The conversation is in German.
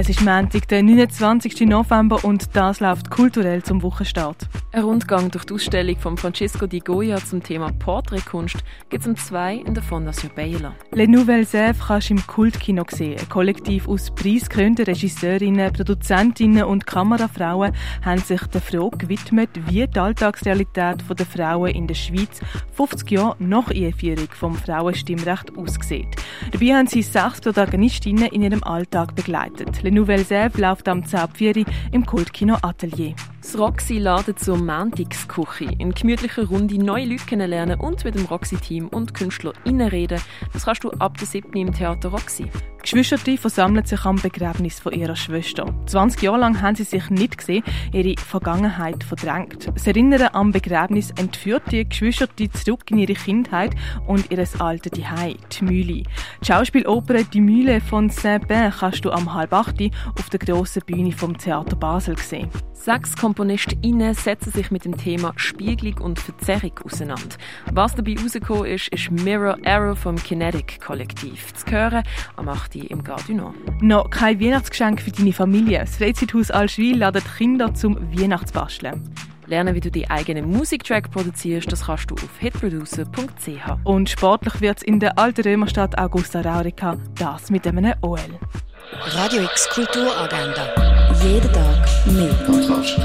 Es ist Montag, der 29. November und das läuft kulturell zum Wochenstart. Ein Rundgang durch die Ausstellung von Francesco Di Goya zum Thema Porträtkunst gibt es um zwei in der Fondation Baylor. Le Nouvelle Sèvres kannst du im Kultkino sehen. Ein Kollektiv aus preisgekrönten Regisseurinnen, Produzentinnen und Kamerafrauen haben sich der Frage gewidmet, wie die Alltagsrealität der Frauen in der Schweiz 50 Jahre nach Einführung vom Frauenstimmrecht aussieht. Dabei haben sie sechs Protagonistinnen in ihrem Alltag begleitet. Le Nouvelle Sèvres läuft am 10 im Kultkino Atelier. Das Roxy ladet zur Mantix-Küche. In gemütlicher Runde neue Leute kennenlernen und mit dem Roxy-Team und KünstlerInnen reden. Das kannst du ab der 7. im Theater Roxy. Geschwister versammeln sich am Begräbnis von ihrer Schwester. 20 Jahre lang haben sie sich nicht gesehen, ihre Vergangenheit verdrängt. Das Erinnern am Begräbnis entführt die Geschwister zurück in ihre Kindheit und ihr alte Zuhause, die Mühle. Die Schauspieloper «Die Mühle» von Saint-Bain kannst du am halb auf der grossen Bühne vom Theater Basel sehen. Sechs KomponistInnen setzen sich mit dem Thema Spiegelung und Verzerrung auseinander. Was dabei rausgekommen ist, ist Mirror Error vom Kinetic Kollektiv. Zu hören am 8. im Gardino. Noch kein Weihnachtsgeschenk für deine Familie. Das Freizeithaus Alschwil ladet Kinder zum Weihnachtsbasteln. Lernen, wie du deinen eigenen Musiktrack produzierst, das kannst du auf hitproducer.ch. Und sportlich wird es in der alten Römerstadt Augusta Raurica, das mit einem OL. Radio X Kulturagenda. Jeden Tag mehr. Podcast.